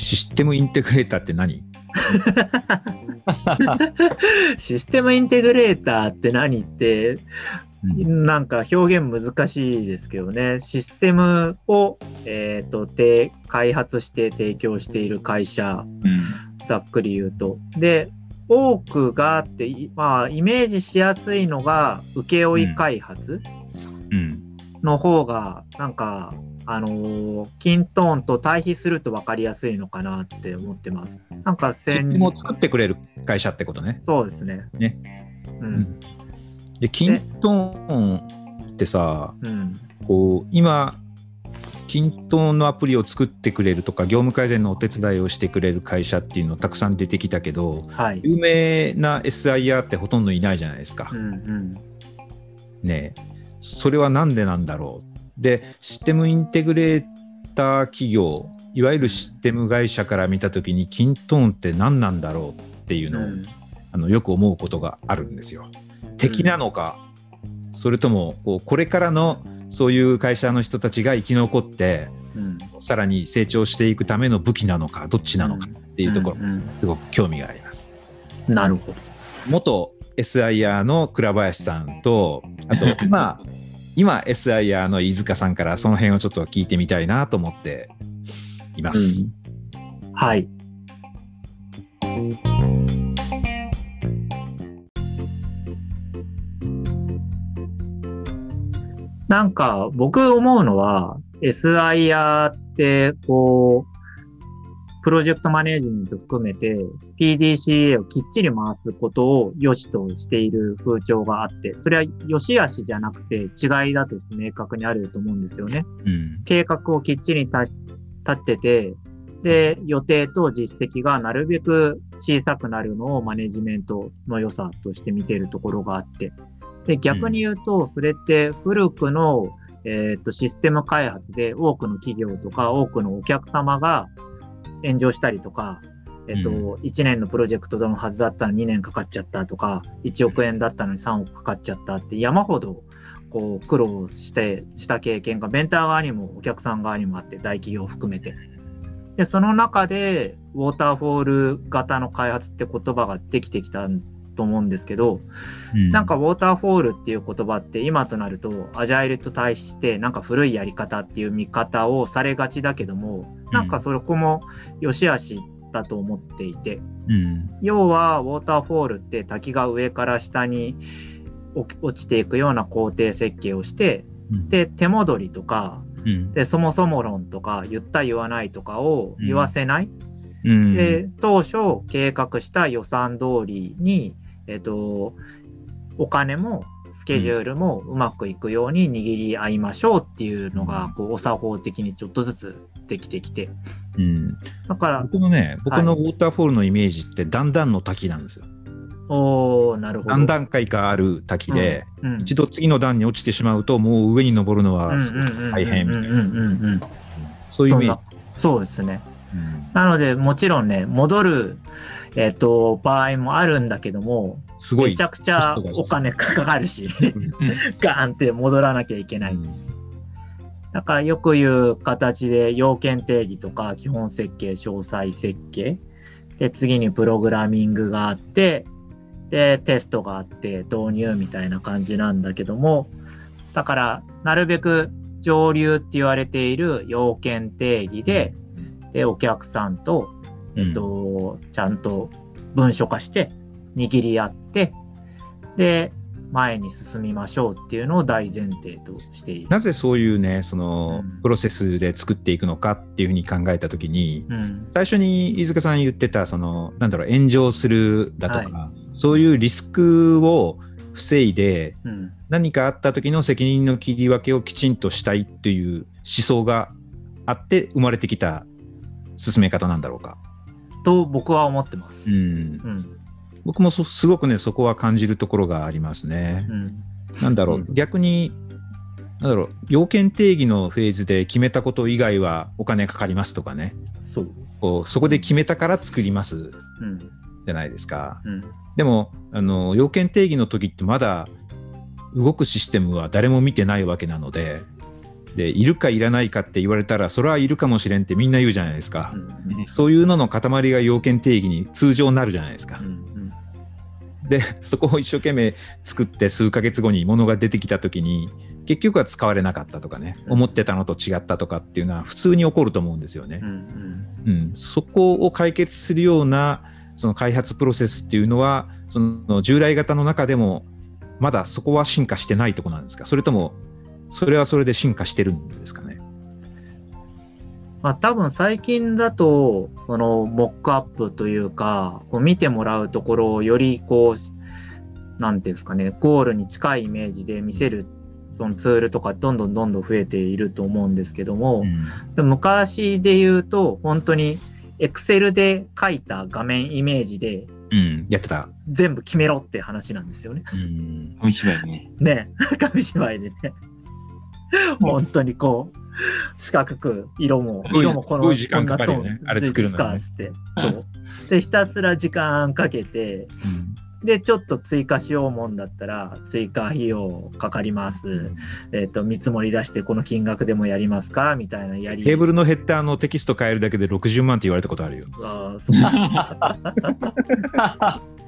システムインテグレーターって何？システムインテグレーターって何って、なんか表現難しいですけどね、システムを、えー、とて開発して提供している会社、ざっくり言うと。で、多くがあって、いまあ、イメージしやすいのが、請負開発うん。の方が、なんか、あのーキントーンと対比すると分かりやすいのかなって思ってます。なんか先ムを作ってくれる会社ってことね。そうですね。ね。うん。で、キントーンってさ、うん。こう今、キントーンのアプリを作ってくれるとか、業務改善のお手伝いをしてくれる会社っていうのたくさん出てきたけど、はい。有名な SIR ってほとんどいないじゃないですかう。んうん。ねえそれはなんでなんだろう。で、システムインテグレーター企業、いわゆるシステム会社から見たときに、キントーンって何なんだろうっていうのを、うんあのよく思うことがあるんですよ。敵なのか、それともこうこれからのそういう会社の人たちが生き残って、うんさらに成長していくための武器なのか、どっちなのかっていうところ、うんすごく興味があります。うんなるほど。元 SIR の倉林さんと、あと今、今 SIR の飯塚さんからその辺をちょっと聞いてみたいなと思っています。うんはい。なんか僕思うのは SIR ってこうプロジェクトマネージメント含めて PDCA をきっちり回すことを良しとしている風潮があって、それは良し悪しじゃなくて違いだとして明確にあると思うんですよね。うん計画をきっちり立立てて、で、予定と実績がなるべく小さくなるのをマネジメントの良さとして見ているところがあって、で、逆に言うと、それって古くの、えっと、システム開発で多くの企業とか多くのお客様が炎上したりとか、えっと、う1年のプロジェクトのはずだったのに2年かかっちゃったとか、1億円だったのに3億かかっちゃったって山ほどこう苦労してした経験がベンダー側にもお客さん側にもあって大企業を含めて。でその中でウォーターフォール型の開発って言葉ができてきたと思うんですけど、うん。なんかウォーターフォールっていう言葉って今となるとアジャイルと対してなんか古いやり方っていう見方をされがちだけどもなんかそこも良し悪しだと思っていてうん。要はウォーターフォールって滝が上から下に落落ちていくような工程設計をしてうん。で手戻りとかうん。でそもそも論とか言った言わないとかを言わせない、うん。で当初計画した予算通りに、えっとお金もスケジュールもうまくいくように握り合いましょうっていうのがこうお作法的にちょっとずつできてきてうんだから僕のね、僕のウォーターフォールのイメージって段々の滝なんですよ。おーなるほど。何段階かある滝で、うん一度次の段に落ちてしまうと、もう上に登るのはすごく大変みたいな、うんうんうんうんうんそういうイメージ。そうですね。うんなので、もちろんね、戻る、えっと場合もあるんだけども、すごい。めちゃくちゃお金かかるし、ガーンって戻らなきゃいけない。だからよく言う形で要件定義とか基本設計、詳細設計。で、次にプログラミングがあって、で、テストがあって導入みたいな感じなんだけども、だからなるべく上流って言われている要件定義で、で、お客さんと、えっと、ちゃんと文書化して握り合って、で、前に進みましょうっていうのを大前提としている。なぜそういうね、そのうんプロセスで作っていくのかっていうふうに考えたときに、うん。最初に飯塚さん言ってた、その、なんだろう、炎上するだとか、そういうリスクを防いで、うん。何かあった時の責任の切り分けをきちんとしたいっていう思想があって生まれてきた進め方なんだろうか。と僕は思ってます。うん、うん。僕もそすごくねそこは感じるところがありますね。うん。なんだろう、うん逆になんだろう要件定義のフェーズで決めたこと以外はお金かかりますとかねそう。こうそこで決めたから作りますうん。じゃないですか。うん。でもあの要件定義の時ってまだ動くシステムは誰も見てないわけなのででいるかいらないかって言われたらそれはいるかもしれんってみんな言うじゃないですか、うんそういうのの塊が要件定義に通常なるじゃないですか、うんでそこを一生懸命作って数ヶ月後に物が出てきた時に結局は使われなかったとかね、うん。思ってたのと違ったとかっていうのは普通に起こると思うんですよね。う、ん。うん。そこを解決するようなその開発プロセスっていうのはその従来型の中でもまだそこは進化してないとこなんですか？それともそれはそれで進化してるんですかねまあ、多分最近だとそのモックアップというかこう見てもらうところをよりこうなんていうんですかねゴールに近いイメージで見せるそのツールとかどんどんどんどん増えていると思うんですけども、でも昔で言うと本当に Excel で書いた画面イメージでうん、やってた。全部決めろって話なんですよね。うん、紙芝居ね。ね 紙芝居でね。本当にこう四角く色も色もこの時間かかるよね。あれ作るのにね。ですかって。そう。でひたすら時間かけてでちょっと追加しようもんだったら追加費用かかります、えっと見積もり出してこの金額でもやりますか？みたいなやり。テーブルのヘッダーのテキスト変えるだけで60万って言われたことあるよ。あーそう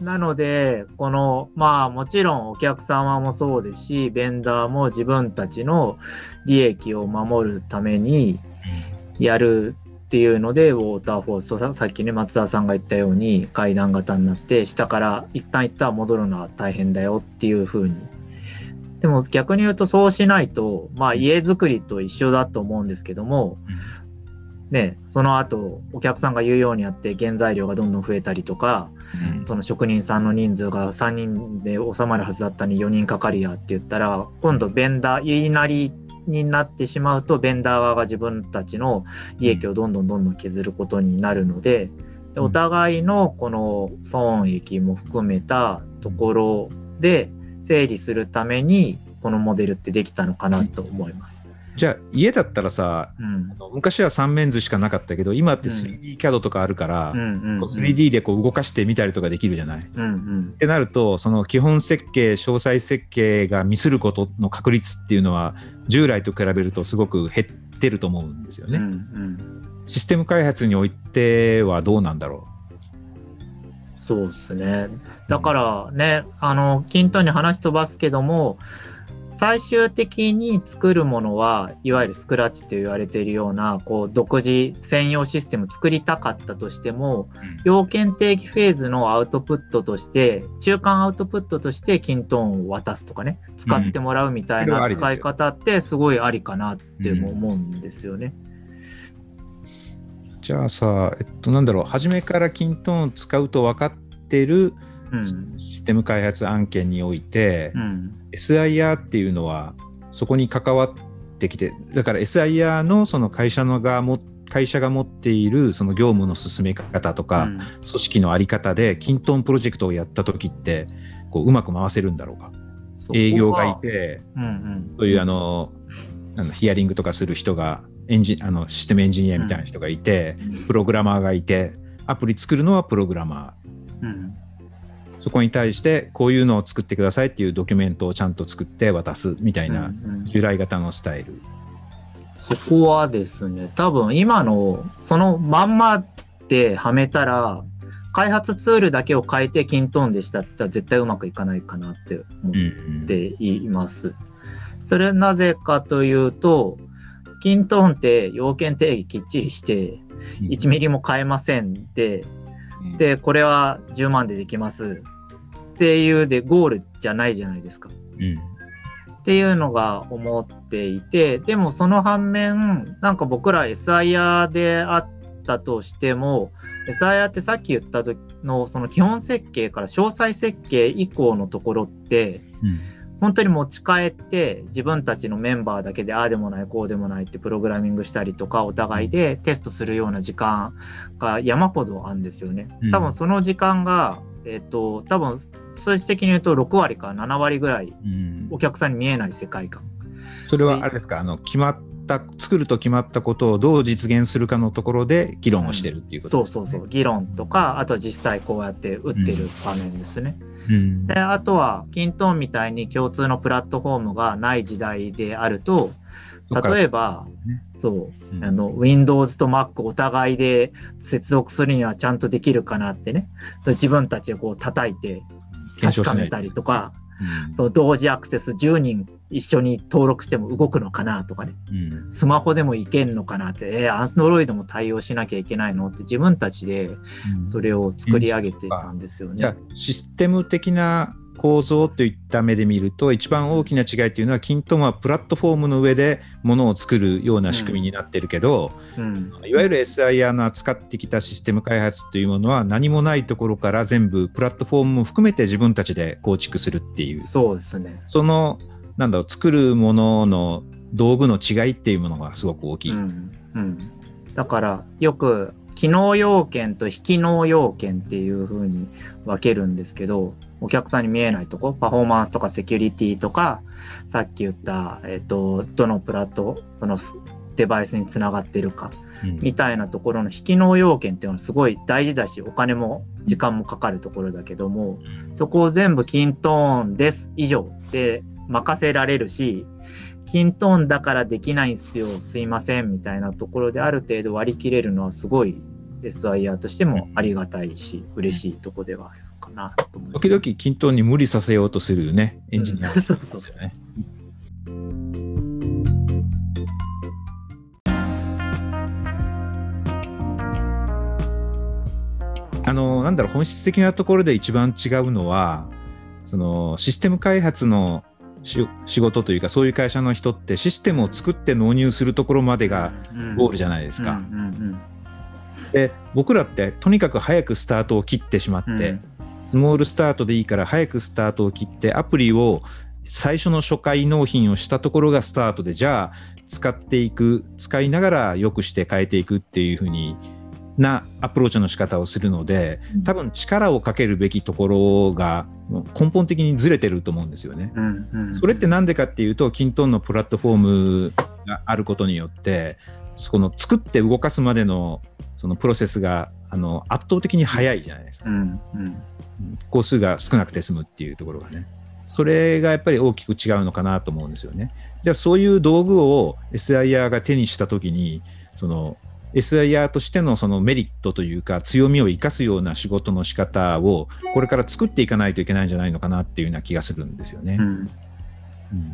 なので、この、まあもちろんお客様もそうですし、ベンダーも自分たちの利益を守るためにやるっていうので、ウォーターフォースとささっきね、松田さんが言ったように階段型になって、下から一旦一旦戻るのは大変だよっていう風に。でも逆に言うとそうしないと、まあ家づくりと一緒だと思うんですけども、ね、その後お客さんが言うようにやって原材料がどんどん増えたりとか、その職人さんの人数が3人で収まるはずだったのに4人かかるやって言ったら今度ベンダー言いなりになってしまうとベンダー側が自分たちの利益をどんどんどんどん削ることになるのででお互いのこの損益も含めたところで整理するためにこのモデルってできたのかなと思います。じゃあ家だったらさうん昔は三面図しかなかったけど今ってうん 3D キャドとかあるから、うんうんうんこう 3D でこう動かしてみたりとかできるじゃない？っうんうんてなるとその基本設計詳細設計がミスることの確率っていうのは従来と比べるとすごく減ってると思うんですよね。うんうんシステム開発においてはどうなんだろそうですね。だからね、あの、均等に話飛ばすけども、最終的に作るものは、いわゆるスクラッチと言われているような、こう、独自専用システム作りたかったとしても、要件定義フェーズのアウトプットとして、中間アウトプットとして均等を渡すとかね、使ってもらうみたいな使い方ってすごいありかなっても思うんですよね。うじゃあさえっとなんだろう初めからキントーンを使うと分かってるうん。システム開発案件において、うん。SIR っていうのはそこに関わってきてだから SIR のその会社の側も会社が持っているその業務の進め方とか、うん。組織の在り方でキントーンプロジェクトをやった時ってこううまく回せるんだろうか。営業がいてうんうん。そういうあのあのヒアリングとかする人がエンジあのシステムエンジニアみたいな人がいて、プログラマーがいてアプリ作るのはプログラマー。うんそこに対してこういうのを作ってくださいっていうドキュメントをちゃんと作って渡すみたいなうんうん。従来型のスタイル。そこはですね、多分今のそのまんまではめたら、開発ツールだけを変えてキントーンでしたって言ったら絶対うまくいかないかなって思っています。それなぜかというと、キントーンって要件定義きっちりして1ミリも変えませんで、で、これは10万でできますっていうでゴールじゃないじゃないですか。うんっていうのが思っていて、でもその反面、なんか僕ら SIR であったとしても、SIR ってさっき言った時のその基本設計から詳細設計以降のところって、うん本当に持ち帰って自分たちのメンバーだけでああでもないこうでもないってプログラミングしたりとかお互いでテストするような時間が山ほどあるんですよねうん。多分その時間が、えっ、と多分数字的に言うと6割か7割ぐらいうんお客さんに見えない世界観。それはあれですか？あの決まった作ると決まったことをどう実現するかのところで議論をしてるっていうことですね。そうそうそう、議論とか、あと実際こうやって打ってる場面ですね。うんで、あとは、キントーンみたいに共通のプラットフォームがない時代であると、例えば、そう、うん、あの、Windows と Mac お互いで接続するにはちゃんとできるかなってね、自分たちでこう叩いて確かめたりとか、うん、そう同時アクセス10人一緒に登録しても動くのかなとかね、うん、スマホでもいけんのかなって、えー、Android も対応しなきゃいけないの？って自分たちでそれを作り上げてたんですよね。じゃあシステム的な構造といった目で見ると一番大きな違いっていうのはキントンはプラットフォームの上でものを作るような仕組みになってるけど、うん。うん、いわゆる SIR の扱ってきたシステム開発というものは何もないところから全部プラットフォームも含めて自分たちで構築するっていう。そうですね。そのなんだろう作るものの道具の違いっていうものがすごく大きい。うん、うん、だからよく機能要件と非機能要件っていうふうに分けるんですけど、お客さんに見えないとこ、パフォーマンスとかセキュリティとか、さっき言った、えっ、と、どのプラット、そのデバイスにつながってるか、みたいなところの非機能要件っていうのはすごい大事だし、お金も時間もかかるところだけども、そこを全部キントーンです以上。で任せられるし、キントーンだからできないんすよ、すいませんみたいなところである程度割り切れるのはすごい SIR としてもありがたいし、嬉しいとこではあるかなと思。時々キントーンに無理させようとするね、エンジニア、ね、うん、そうそうそうあのなんだろう本質的なところで一番違うのはそのシステム開発の仕事というかそういう会社の人ってシステムを作って納入するところまでがゴールじゃないですか。で僕らってとにかく早くスタートを切ってしまって、うん、スモールスタートでいいから早くスタートを切ってアプリを最初の初回納品をしたところがスタートでじゃあ使っていく使いながら良くして変えていくっていうふうになアプローチの仕方をするので多分力をかけるべきところが根本的にずれてると思うんですよね。うんうん、それって何でかっていうとキントンのプラットフォームがあることによってその作って動かすまでのそのプロセスがあの圧倒的に早いじゃないですか、うんうん、工数が少なくて済むっていうところがね。それがやっぱり大きく違うのかなと思うんですよね。じゃあそういう道具を SIR が手にしたときにその SIR としてのそのメリットというか強みを生かすような仕事の仕方をこれから作っていかないといけないんじゃないのかなっていうような気がするんですよね。うん、うん、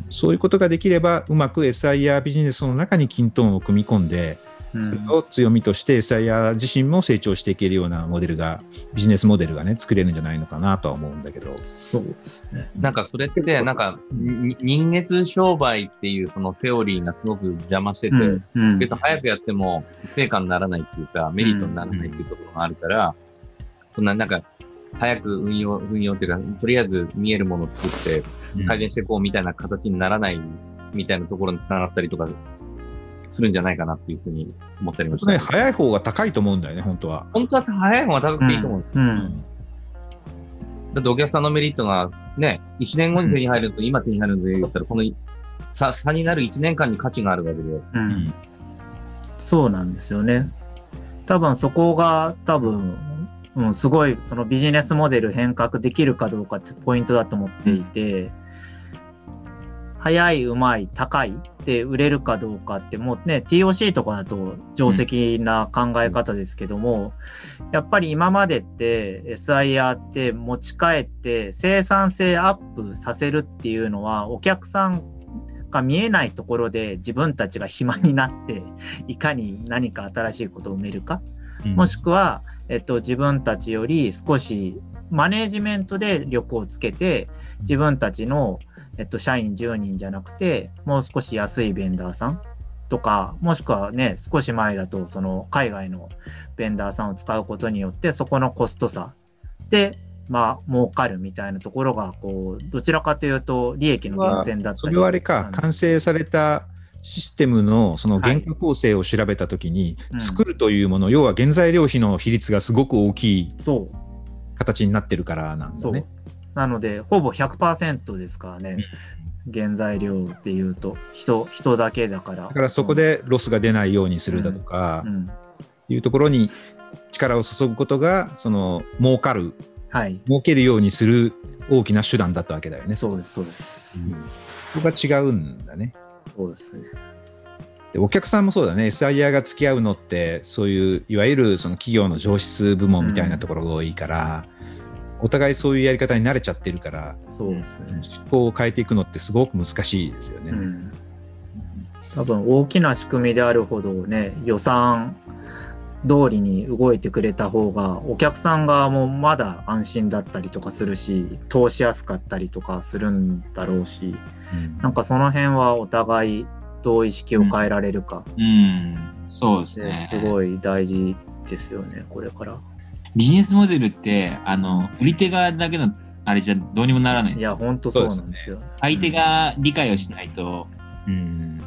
そういうことができればうまく SIR ビジネスの中にキントンを組み込んでそれを強みとして SIR 自身も成長していけるようなモデルがビジネスモデルがね作れるんじゃないのかなとは思うんだけど。そうですね。なんかそれってなんか人月商売っていうそのセオリーがすごく邪魔してて、うんうん、けど早くやっても成果にならないっていうかメリットにならないっていうところがあるから、そんななんか早く運用、運用っていうか、とりあえず見えるものを作って改善していこうみたいな形にならないみたいなところにつながったりとかするんじゃないかなっていうふうに思ったりました、ね。早い方が高いと思うんだよね、本当は。本当は早い方が高くていいと思う。うん、うん、だってお客さんのメリットがね、1年後に手に入ると今手に入るので言ったら、この差差になる1年間に価値があるわけで。うん、そうなんですよね。多分そこが多分、うん、すごいそのビジネスモデル変革できるかどうかってポイントだと思っていて、うん早い、うまい、高いって売れるかどうかってもうね TOC とかだと定石な考え方ですけども、うん、やっぱり今までって SIR って持ち帰って生産性アップさせるっていうのはお客さんが見えないところで自分たちが暇になっていかに何か新しいことを埋めるか、うん、もしくは、えっと、自分たちより少しマネージメントで力をつけて自分たちのえっと、社員10人じゃなくて、もう少し安いベンダーさんとか、もしくはね、少し前だと、その海外のベンダーさんを使うことによって、そこのコスト差で、まあ、儲かるみたいなところが、こう、どちらかというと、利益の源泉だったりそれはあれか、完成されたシステムのその原価構成を調べたときに、はいうん、作るというもの、要は原材料費の比率がすごく大きい形になってるからなんですね。なので、ほぼ100%ですからね、うん、原材料っていうと人、人だけだから。だからそこでロスが出ないようにするだとか、うん、いうところに力を注ぐことが、その儲かる、はい、儲けるようにする大きな手段だったわけだよね。そうです、そうです。うん、ここが違うんだね。そうですね。でお客さんもそうだね SIR が付き合うのってそういういわゆるその企業の上質部門みたいなところが多いから、うん、お互いそういうやり方に慣れちゃってるからそうですね。思考を変えていくのってすごく難しいですよね。うん、多分大きな仕組みであるほどね予算通りに動いてくれた方がお客さん側もまだ安心だったりとかするし通しやすかったりとかするんだろうし、うん、なんかその辺はお互いどう意識を変えられるか、うん、うん、そうですねすごい大事ですよねこれから。ビジネスモデルってあの売り手側だけのあれじゃどうにもならない。いや本当そうなんですよ。相手が理解をしないとうん、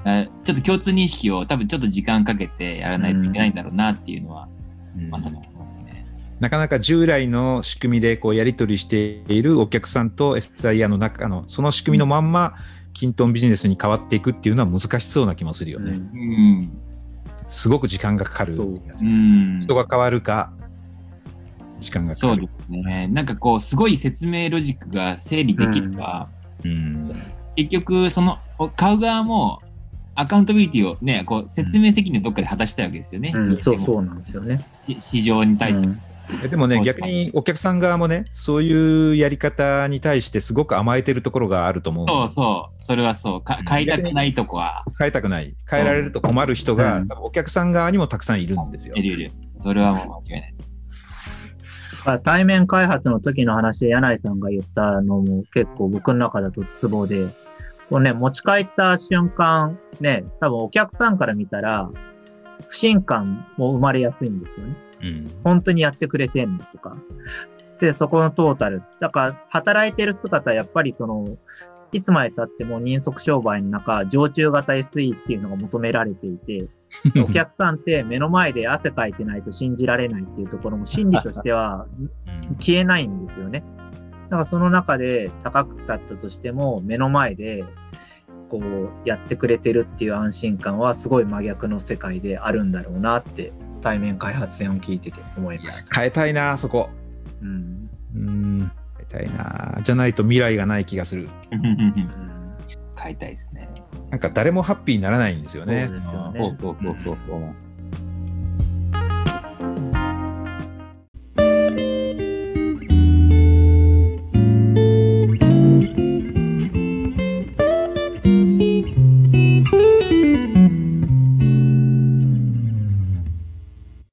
ちょっと共通認識を多分ちょっと時間かけてやらないといけないんだろうなっていうのは、うん、まさに思いますね。なかなか従来の仕組みでこうやり取りしているお客さんと SIR の中のその仕組みのまんま、キントンビジネスに変わっていくっていうのは難しそうな気もするよね。うん、すごく時間がかかる。うん、人が変わるか、時間がかかる。そうですね。なんかこう、すごい説明ロジックが整理できれば、うん、結局、その買う側もアカウンタビリティをね、こう説明責任どっかで果たしたいわけですよね。うん、そうそうなんですよね。市場に対して。うんでもね、逆にお客さん側もね、そういうやり方に対してすごく甘えてるところがあると思う。そうそう、それはそう。か変えたくないとこは。変えたくない。変えられると困る人が、うん、お客さん側にもたくさんいるんですよ。いるいる。それはもう間違いないです。対面開発の時の話で柳井さんが言ったのも結構僕の中だとツボで、こうね、持ち帰った瞬間、ね、多分お客さんから見たら、不信感も生まれやすいんですよね。うん、本当にやってくれてんのとか。で、そこのトータル。だから、働いてる姿、やっぱりその、いつまで経っても人足商売の中、常駐型 SE っていうのが求められていて、お客さんって目の前で汗かいてないと信じられないっていうところも心理としては消えないんですよね。だからその中で高くだったとしても目の前でこうやってくれてるっていう安心感はすごい真逆の世界であるんだろうなって対面開発戦を聞いてて思いました。変えたいなそこ。うん。うん変えたいなじゃないと未来がない気がする。変えたいですね。なんか誰もハッピーにならないんですよね。そうですよね。そうそうそうそう。